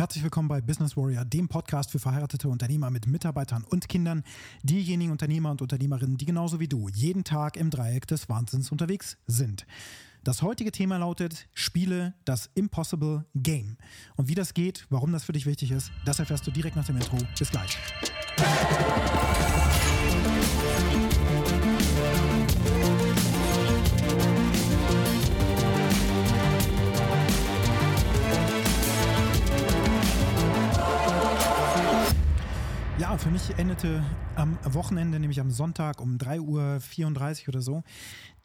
Herzlich willkommen bei Business Warrior, dem Podcast für verheiratete Unternehmer mit Mitarbeitern und Kindern, diejenigen Unternehmer und Unternehmerinnen, die genauso wie du jeden Tag im Dreieck des Wahnsinns unterwegs sind. Das heutige Thema lautet Spiele das Impossible Game. Und wie das geht, warum das für dich wichtig ist, das erfährst du direkt nach dem Intro. Bis gleich. Für mich endete am Wochenende, nämlich am Sonntag um 3.34 Uhr oder so,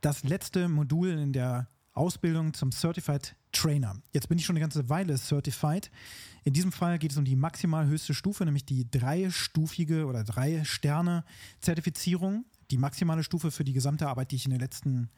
das letzte Modul in der Ausbildung zum Certified Trainer. Jetzt bin ich schon eine ganze Weile certified. In diesem Fall geht es um die maximal höchste Stufe, nämlich die dreistufige oder drei Sterne Zertifizierung, die maximale Stufe für die gesamte Arbeit, die ich in den letzten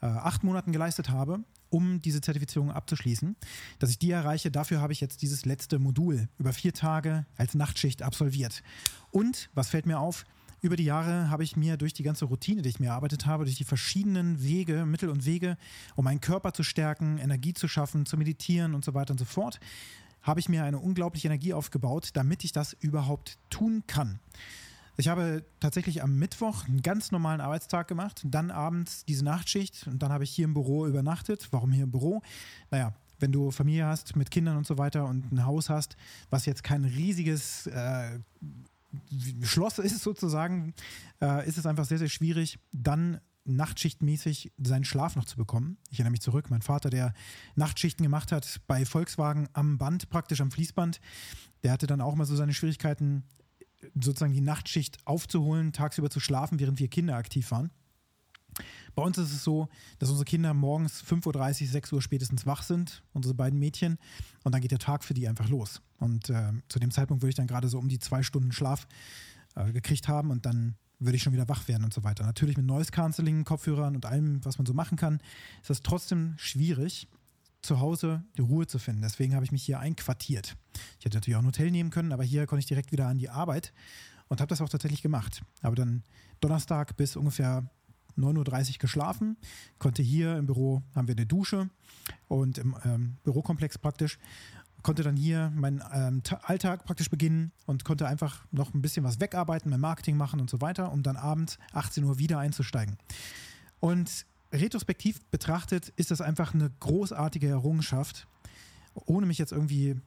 äh, acht Monaten geleistet habe, um diese Zertifizierung abzuschließen. Dass ich die erreiche, dafür habe ich jetzt dieses letzte Modul über vier Tage als Nachtschicht absolviert. Und, was fällt mir auf? Über die Jahre habe ich mir durch die ganze Routine, die ich mir erarbeitet habe, durch die verschiedenen Wege, Mittel und Wege, um meinen Körper zu stärken, Energie zu schaffen, zu meditieren und so weiter und so fort, habe ich mir eine unglaubliche Energie aufgebaut, damit ich das überhaupt tun kann. Ich habe tatsächlich am Mittwoch einen ganz normalen Arbeitstag gemacht, dann abends diese Nachtschicht und dann habe ich hier im Büro übernachtet. Warum hier im Büro? Naja, wenn du Familie hast mit Kindern und so weiter und ein Haus hast, was jetzt kein riesiges äh, Schloss ist sozusagen, äh, ist es einfach sehr, sehr schwierig, dann nachtschichtmäßig seinen Schlaf noch zu bekommen. Ich erinnere mich zurück, mein Vater, der Nachtschichten gemacht hat bei Volkswagen am Band, praktisch am Fließband, der hatte dann auch mal so seine Schwierigkeiten, sozusagen die Nachtschicht aufzuholen, tagsüber zu schlafen, während wir Kinder aktiv waren. Bei uns ist es so, dass unsere Kinder morgens 5.30 Uhr, 6 Uhr spätestens wach sind, unsere beiden Mädchen, und dann geht der Tag für die einfach los. Und äh, zu dem Zeitpunkt würde ich dann gerade so um die zwei Stunden Schlaf äh, gekriegt haben und dann würde ich schon wieder wach werden und so weiter. Natürlich mit Noise Cancelling, Kopfhörern und allem, was man so machen kann, ist das trotzdem schwierig, zu Hause die Ruhe zu finden. Deswegen habe ich mich hier einquartiert. Ich hätte natürlich auch ein Hotel nehmen können, aber hier konnte ich direkt wieder an die Arbeit und habe das auch tatsächlich gemacht. Habe dann Donnerstag bis ungefähr 9.30 Uhr geschlafen, konnte hier im Büro, haben wir eine Dusche und im ähm, Bürokomplex praktisch, konnte dann hier meinen ähm, Alltag praktisch beginnen und konnte einfach noch ein bisschen was wegarbeiten, mein Marketing machen und so weiter, um dann abends 18 Uhr wieder einzusteigen. Und retrospektiv betrachtet ist das einfach eine großartige Errungenschaft, ohne mich jetzt irgendwie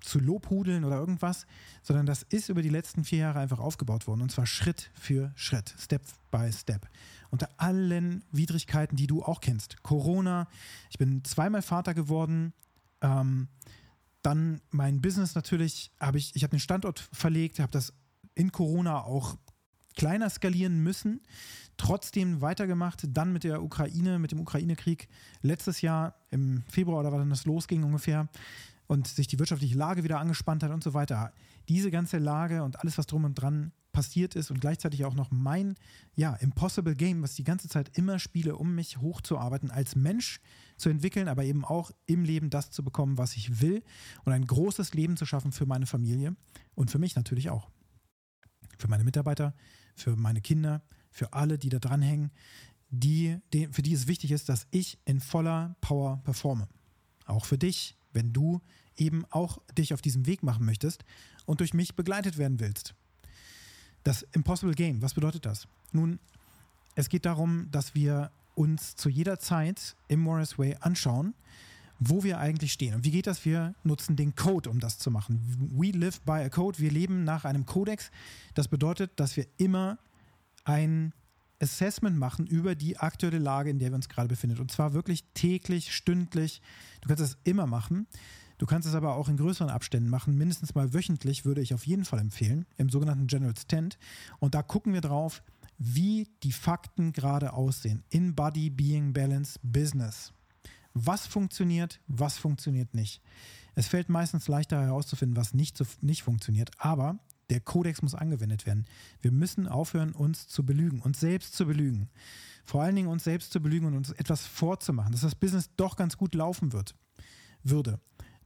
zu lobhudeln oder irgendwas, sondern das ist über die letzten vier Jahre einfach aufgebaut worden und zwar Schritt für Schritt, Step by Step. Unter allen Widrigkeiten, die du auch kennst. Corona, ich bin zweimal Vater geworden, ähm, dann mein Business natürlich, habe ich, ich habe den Standort verlegt, habe das in Corona auch kleiner skalieren müssen, trotzdem weitergemacht, dann mit der Ukraine, mit dem Ukraine-Krieg letztes Jahr im Februar oder wann das losging ungefähr und sich die wirtschaftliche Lage wieder angespannt hat und so weiter. Diese ganze Lage und alles, was drum und dran passiert ist und gleichzeitig auch noch mein, ja, Impossible Game, was ich die ganze Zeit immer spiele, um mich hochzuarbeiten, als Mensch zu entwickeln, aber eben auch im Leben das zu bekommen, was ich will und ein großes Leben zu schaffen für meine Familie und für mich natürlich auch. Für meine Mitarbeiter, für meine Kinder, für alle, die da dranhängen, die, die, für die es wichtig ist, dass ich in voller Power performe. Auch für dich, wenn du eben auch dich auf diesem Weg machen möchtest und durch mich begleitet werden willst. Das Impossible Game, was bedeutet das? Nun, es geht darum, dass wir uns zu jeder Zeit im Morris Way anschauen, wo wir eigentlich stehen. Und wie geht das? Wir nutzen den Code, um das zu machen. We live by a code. Wir leben nach einem Kodex. Das bedeutet, dass wir immer ein Assessment machen über die aktuelle Lage, in der wir uns gerade befinden. Und zwar wirklich täglich, stündlich. Du kannst es immer machen. Du kannst es aber auch in größeren Abständen machen. Mindestens mal wöchentlich würde ich auf jeden Fall empfehlen, im sogenannten General Tent. Und da gucken wir drauf, wie die Fakten gerade aussehen. In Body, Being, Balance, Business. Was funktioniert, was funktioniert nicht. Es fällt meistens leichter herauszufinden, was nicht, so, nicht funktioniert, aber der Kodex muss angewendet werden. Wir müssen aufhören, uns zu belügen, uns selbst zu belügen. Vor allen Dingen uns selbst zu belügen und uns etwas vorzumachen, dass das Business doch ganz gut laufen wird, würde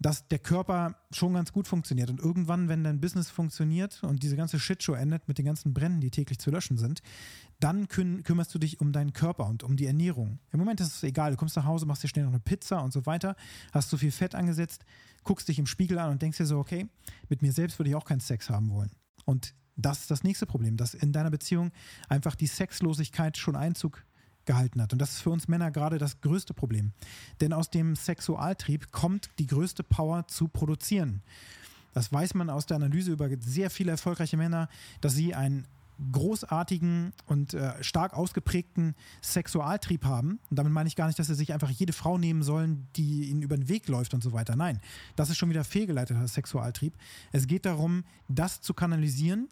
dass der Körper schon ganz gut funktioniert. Und irgendwann, wenn dein Business funktioniert und diese ganze Shitshow endet mit den ganzen Bränden, die täglich zu löschen sind, dann küm kümmerst du dich um deinen Körper und um die Ernährung. Im Moment ist es egal, du kommst nach Hause, machst dir schnell noch eine Pizza und so weiter, hast zu viel Fett angesetzt, guckst dich im Spiegel an und denkst dir so, okay, mit mir selbst würde ich auch keinen Sex haben wollen. Und das ist das nächste Problem, dass in deiner Beziehung einfach die Sexlosigkeit schon Einzug gehalten hat. Und das ist für uns Männer gerade das größte Problem. Denn aus dem Sexualtrieb kommt die größte Power zu produzieren. Das weiß man aus der Analyse über sehr viele erfolgreiche Männer, dass sie einen großartigen und äh, stark ausgeprägten Sexualtrieb haben. Und damit meine ich gar nicht, dass sie sich einfach jede Frau nehmen sollen, die ihnen über den Weg läuft und so weiter. Nein, das ist schon wieder fehlgeleiteter Sexualtrieb. Es geht darum, das zu kanalisieren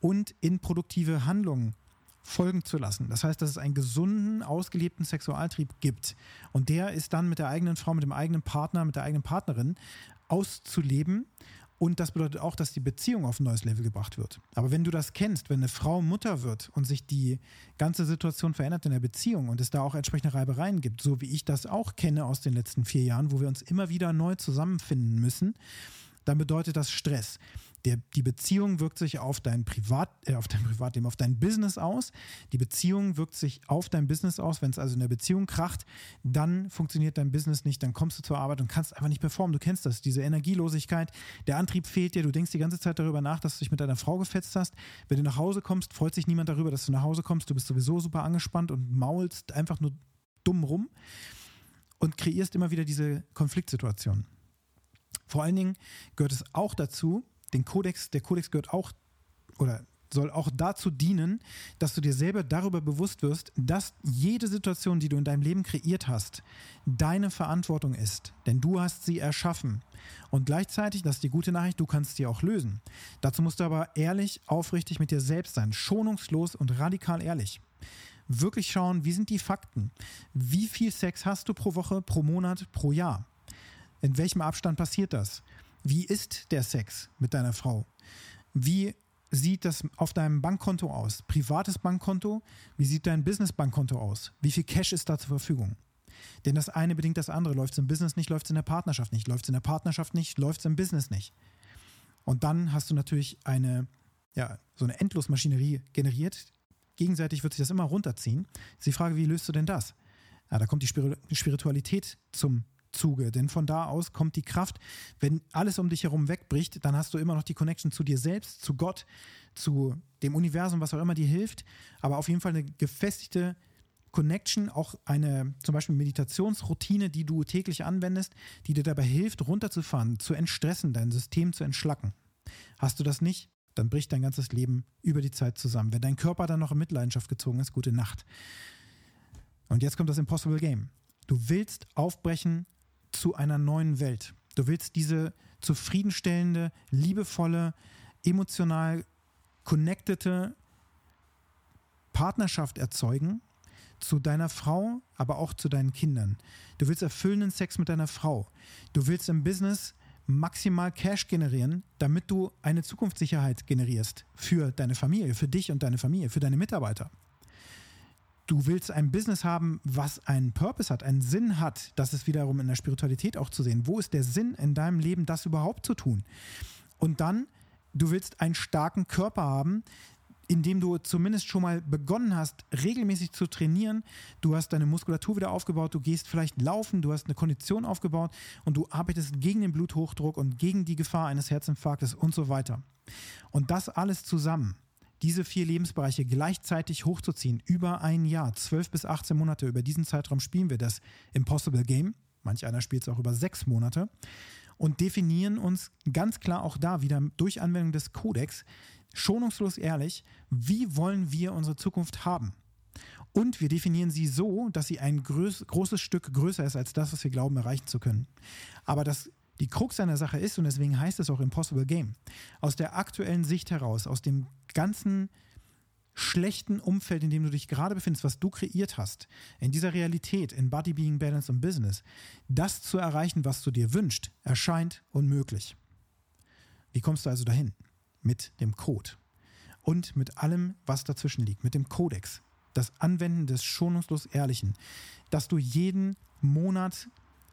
und in produktive Handlungen folgen zu lassen. Das heißt, dass es einen gesunden, ausgelebten Sexualtrieb gibt. Und der ist dann mit der eigenen Frau, mit dem eigenen Partner, mit der eigenen Partnerin auszuleben. Und das bedeutet auch, dass die Beziehung auf ein neues Level gebracht wird. Aber wenn du das kennst, wenn eine Frau Mutter wird und sich die ganze Situation verändert in der Beziehung und es da auch entsprechende Reibereien gibt, so wie ich das auch kenne aus den letzten vier Jahren, wo wir uns immer wieder neu zusammenfinden müssen, dann bedeutet das Stress. Der, die Beziehung wirkt sich auf dein Privat, äh, auf dein Privatleben, auf dein Business aus. Die Beziehung wirkt sich auf dein Business aus. Wenn es also in der Beziehung kracht, dann funktioniert dein Business nicht. Dann kommst du zur Arbeit und kannst einfach nicht performen. Du kennst das, diese Energielosigkeit. Der Antrieb fehlt dir. Du denkst die ganze Zeit darüber nach, dass du dich mit deiner Frau gefetzt hast. Wenn du nach Hause kommst, freut sich niemand darüber, dass du nach Hause kommst. Du bist sowieso super angespannt und maulst einfach nur dumm rum und kreierst immer wieder diese Konfliktsituation. Vor allen Dingen gehört es auch dazu, den Kodex, der Kodex gehört auch oder soll auch dazu dienen, dass du dir selber darüber bewusst wirst, dass jede Situation, die du in deinem Leben kreiert hast, deine Verantwortung ist. Denn du hast sie erschaffen. Und gleichzeitig, das ist die gute Nachricht, du kannst sie auch lösen. Dazu musst du aber ehrlich, aufrichtig mit dir selbst sein, schonungslos und radikal ehrlich. Wirklich schauen, wie sind die Fakten? Wie viel Sex hast du pro Woche, pro Monat, pro Jahr? In welchem Abstand passiert das? Wie ist der Sex mit deiner Frau? Wie sieht das auf deinem Bankkonto aus? Privates Bankkonto? Wie sieht dein Business-Bankkonto aus? Wie viel Cash ist da zur Verfügung? Denn das eine bedingt das andere. Läuft es im Business nicht, läuft es in der Partnerschaft nicht. Läuft es in der Partnerschaft nicht, läuft es im Business nicht. Und dann hast du natürlich eine, ja, so eine Endlosmaschinerie generiert. Gegenseitig wird sich das immer runterziehen. Ist die Frage, wie löst du denn das? Ja, da kommt die Spiritualität zum Zuge. Denn von da aus kommt die Kraft. Wenn alles um dich herum wegbricht, dann hast du immer noch die Connection zu dir selbst, zu Gott, zu dem Universum, was auch immer dir hilft. Aber auf jeden Fall eine gefestigte Connection, auch eine zum Beispiel Meditationsroutine, die du täglich anwendest, die dir dabei hilft, runterzufahren, zu entstressen, dein System zu entschlacken. Hast du das nicht, dann bricht dein ganzes Leben über die Zeit zusammen. Wenn dein Körper dann noch in Mitleidenschaft gezogen ist, gute Nacht. Und jetzt kommt das Impossible Game. Du willst aufbrechen zu einer neuen Welt. Du willst diese zufriedenstellende, liebevolle, emotional connectete Partnerschaft erzeugen zu deiner Frau, aber auch zu deinen Kindern. Du willst erfüllenden Sex mit deiner Frau. Du willst im Business maximal Cash generieren, damit du eine Zukunftssicherheit generierst für deine Familie, für dich und deine Familie, für deine Mitarbeiter du willst ein Business haben, was einen Purpose hat, einen Sinn hat, das ist wiederum in der Spiritualität auch zu sehen. Wo ist der Sinn in deinem Leben, das überhaupt zu tun? Und dann, du willst einen starken Körper haben, in dem du zumindest schon mal begonnen hast, regelmäßig zu trainieren. Du hast deine Muskulatur wieder aufgebaut, du gehst vielleicht laufen, du hast eine Kondition aufgebaut und du arbeitest gegen den Bluthochdruck und gegen die Gefahr eines Herzinfarktes und so weiter. Und das alles zusammen diese vier Lebensbereiche gleichzeitig hochzuziehen, über ein Jahr, 12 bis 18 Monate, über diesen Zeitraum spielen wir das Impossible Game. Manch einer spielt es auch über sechs Monate und definieren uns ganz klar auch da wieder durch Anwendung des Kodex schonungslos ehrlich, wie wollen wir unsere Zukunft haben. Und wir definieren sie so, dass sie ein groß, großes Stück größer ist als das, was wir glauben erreichen zu können. Aber das die Krux an der Sache ist, und deswegen heißt es auch Impossible Game, aus der aktuellen Sicht heraus, aus dem ganzen schlechten Umfeld, in dem du dich gerade befindest, was du kreiert hast, in dieser Realität, in Body, Being, Balance und Business, das zu erreichen, was du dir wünschst, erscheint unmöglich. Wie kommst du also dahin? Mit dem Code und mit allem, was dazwischen liegt, mit dem Kodex, das Anwenden des schonungslos Ehrlichen, dass du jeden Monat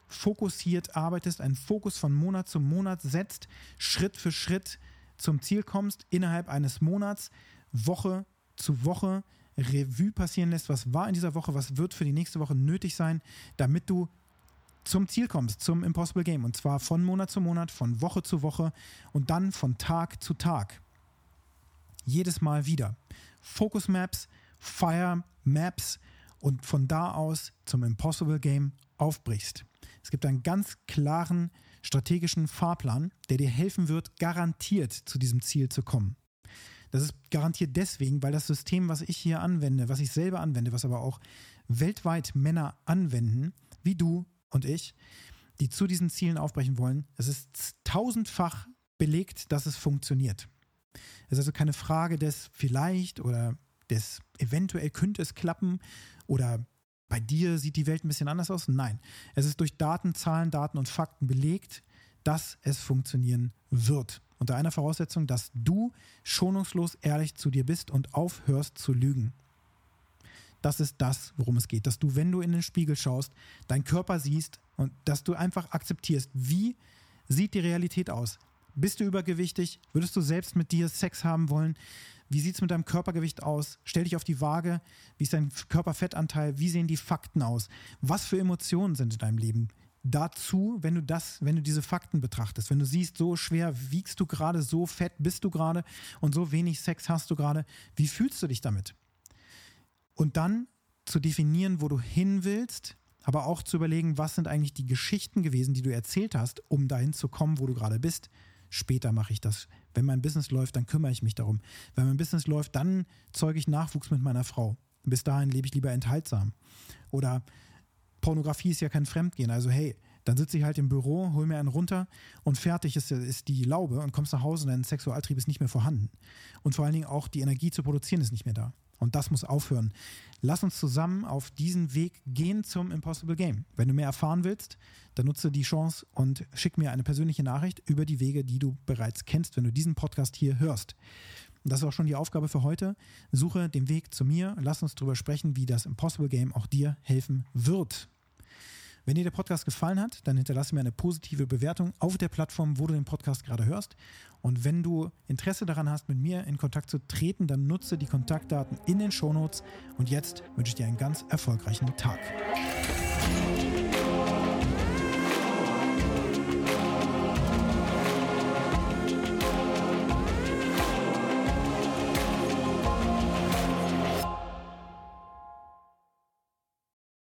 fokussiert arbeitest, einen Fokus von Monat zu Monat setzt, Schritt für Schritt zum Ziel kommst, innerhalb eines Monats, Woche zu Woche Revue passieren lässt, was war in dieser Woche, was wird für die nächste Woche nötig sein, damit du zum Ziel kommst, zum Impossible Game. Und zwar von Monat zu Monat, von Woche zu Woche und dann von Tag zu Tag. Jedes Mal wieder. Focus Maps, Fire Maps und von da aus zum Impossible Game aufbrichst. Es gibt einen ganz klaren strategischen Fahrplan, der dir helfen wird, garantiert zu diesem Ziel zu kommen. Das ist garantiert deswegen, weil das System, was ich hier anwende, was ich selber anwende, was aber auch weltweit Männer anwenden, wie du und ich, die zu diesen Zielen aufbrechen wollen, es ist tausendfach belegt, dass es funktioniert. Es ist also keine Frage des vielleicht oder des eventuell könnte es klappen oder bei dir sieht die Welt ein bisschen anders aus. Nein, es ist durch Daten, Zahlen, Daten und Fakten belegt, dass es funktionieren wird. Unter einer Voraussetzung, dass du schonungslos ehrlich zu dir bist und aufhörst zu lügen. Das ist das, worum es geht. Dass du, wenn du in den Spiegel schaust, deinen Körper siehst und dass du einfach akzeptierst, wie sieht die Realität aus. Bist du übergewichtig? Würdest du selbst mit dir Sex haben wollen? Wie sieht es mit deinem Körpergewicht aus? Stell dich auf die Waage. Wie ist dein Körperfettanteil? Wie sehen die Fakten aus? Was für Emotionen sind in deinem Leben? Dazu, wenn du das, wenn du diese Fakten betrachtest, wenn du siehst, so schwer wiegst du gerade, so fett bist du gerade und so wenig Sex hast du gerade, wie fühlst du dich damit? Und dann zu definieren, wo du hin willst, aber auch zu überlegen, was sind eigentlich die Geschichten gewesen, die du erzählt hast, um dahin zu kommen, wo du gerade bist. Später mache ich das. Wenn mein Business läuft, dann kümmere ich mich darum. Wenn mein Business läuft, dann zeuge ich Nachwuchs mit meiner Frau. Bis dahin lebe ich lieber enthaltsam. Oder Pornografie ist ja kein Fremdgehen. Also hey, dann sitze ich halt im Büro, hol mir einen runter und fertig ist, ist die Laube und kommst nach Hause und dein Sexualtrieb ist nicht mehr vorhanden. Und vor allen Dingen auch die Energie zu produzieren ist nicht mehr da. Und das muss aufhören. Lass uns zusammen auf diesen Weg gehen zum Impossible Game. Wenn du mehr erfahren willst, dann nutze die Chance und schick mir eine persönliche Nachricht über die Wege, die du bereits kennst, wenn du diesen Podcast hier hörst. Und das ist auch schon die Aufgabe für heute. Suche den Weg zu mir. Lass uns darüber sprechen, wie das Impossible Game auch dir helfen wird. Wenn dir der Podcast gefallen hat, dann hinterlasse mir eine positive Bewertung auf der Plattform, wo du den Podcast gerade hörst. Und wenn du Interesse daran hast, mit mir in Kontakt zu treten, dann nutze die Kontaktdaten in den Shownotes. Und jetzt wünsche ich dir einen ganz erfolgreichen Tag.